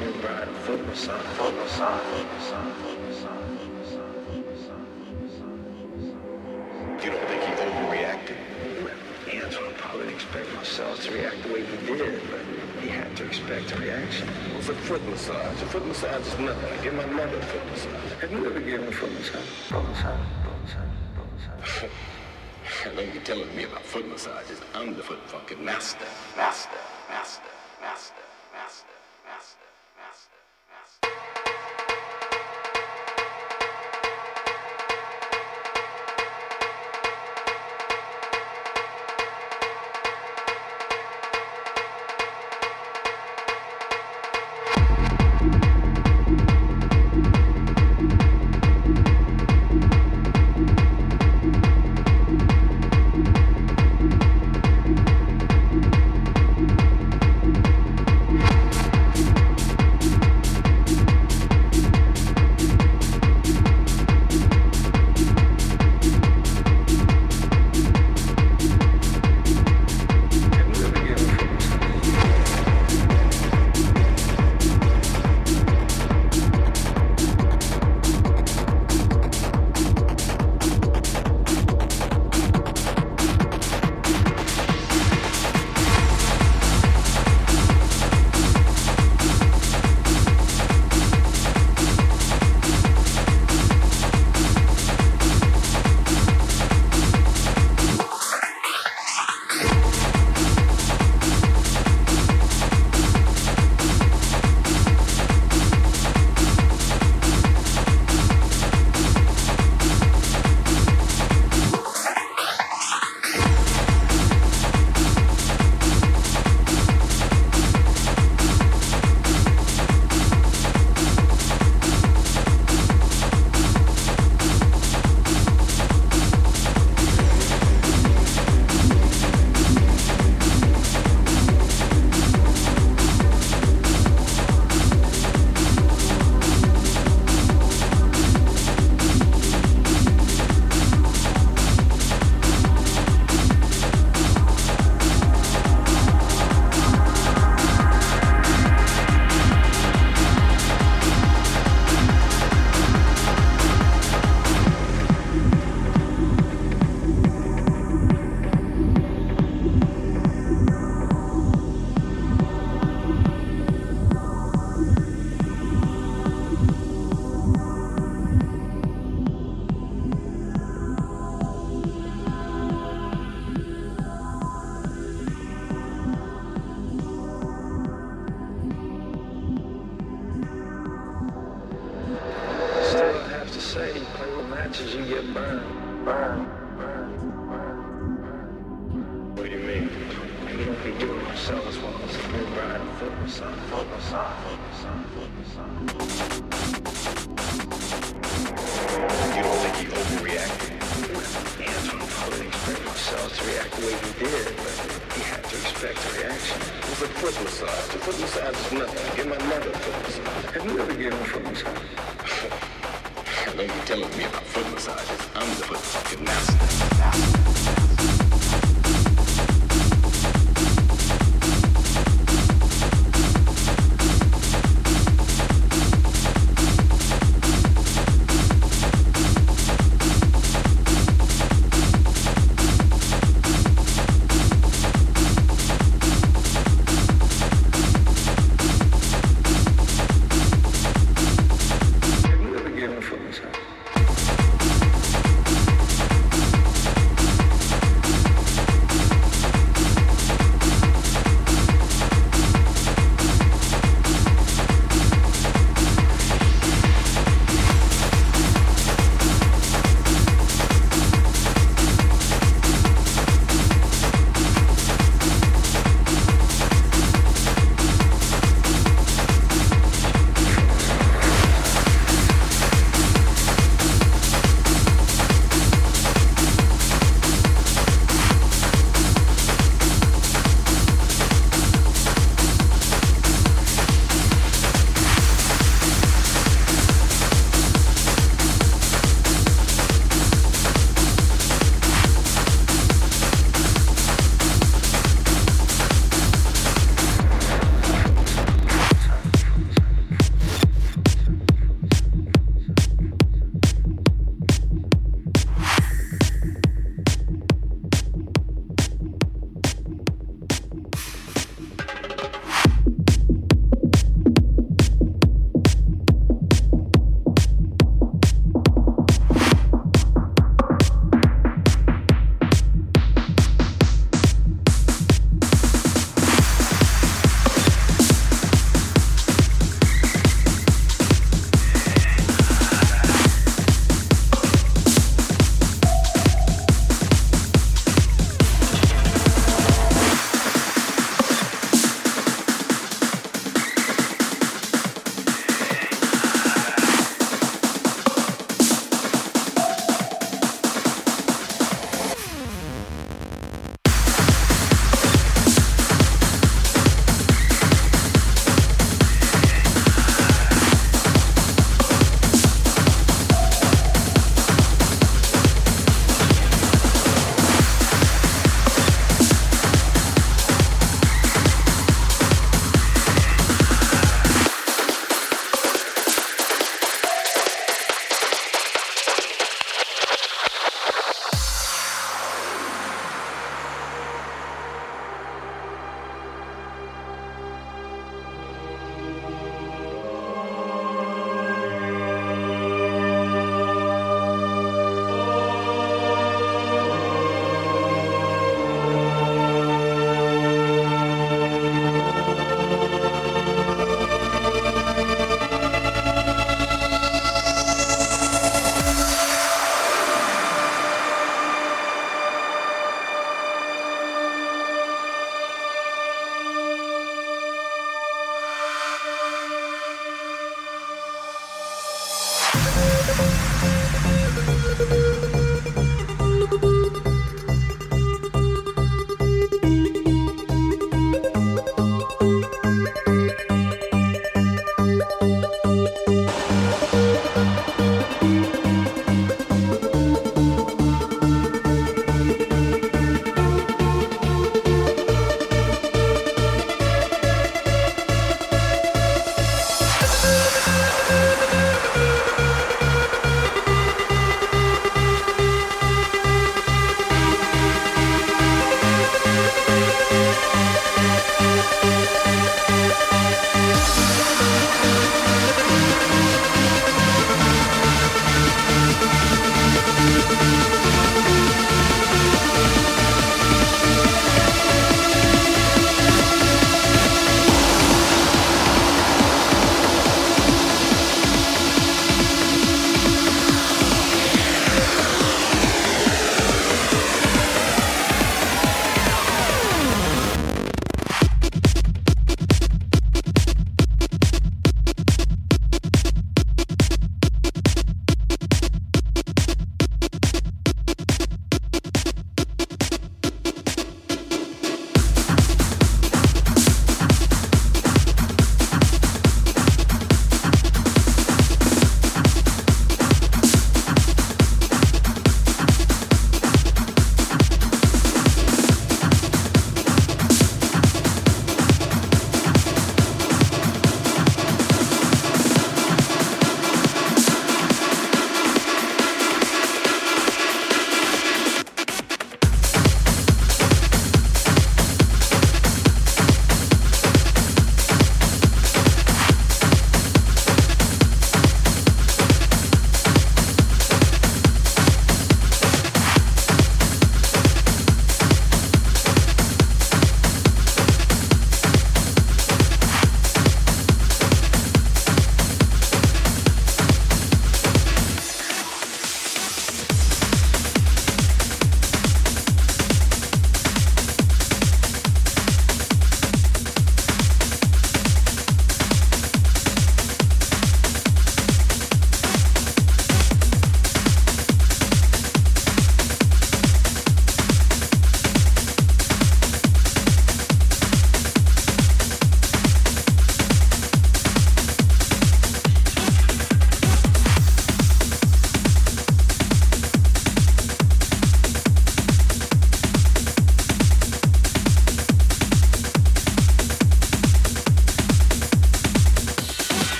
You don't think he overreacted? Yeah, that's what probably expect myself to react the way he did, but he had to expect a reaction. It was a foot massage. A foot massage is nothing. I give my mother a foot massage. Have you ever given a foot massage? Foot massage, foot massage, foot massage. Don't be telling me about foot massages. I'm the foot fucking. Master, master, master,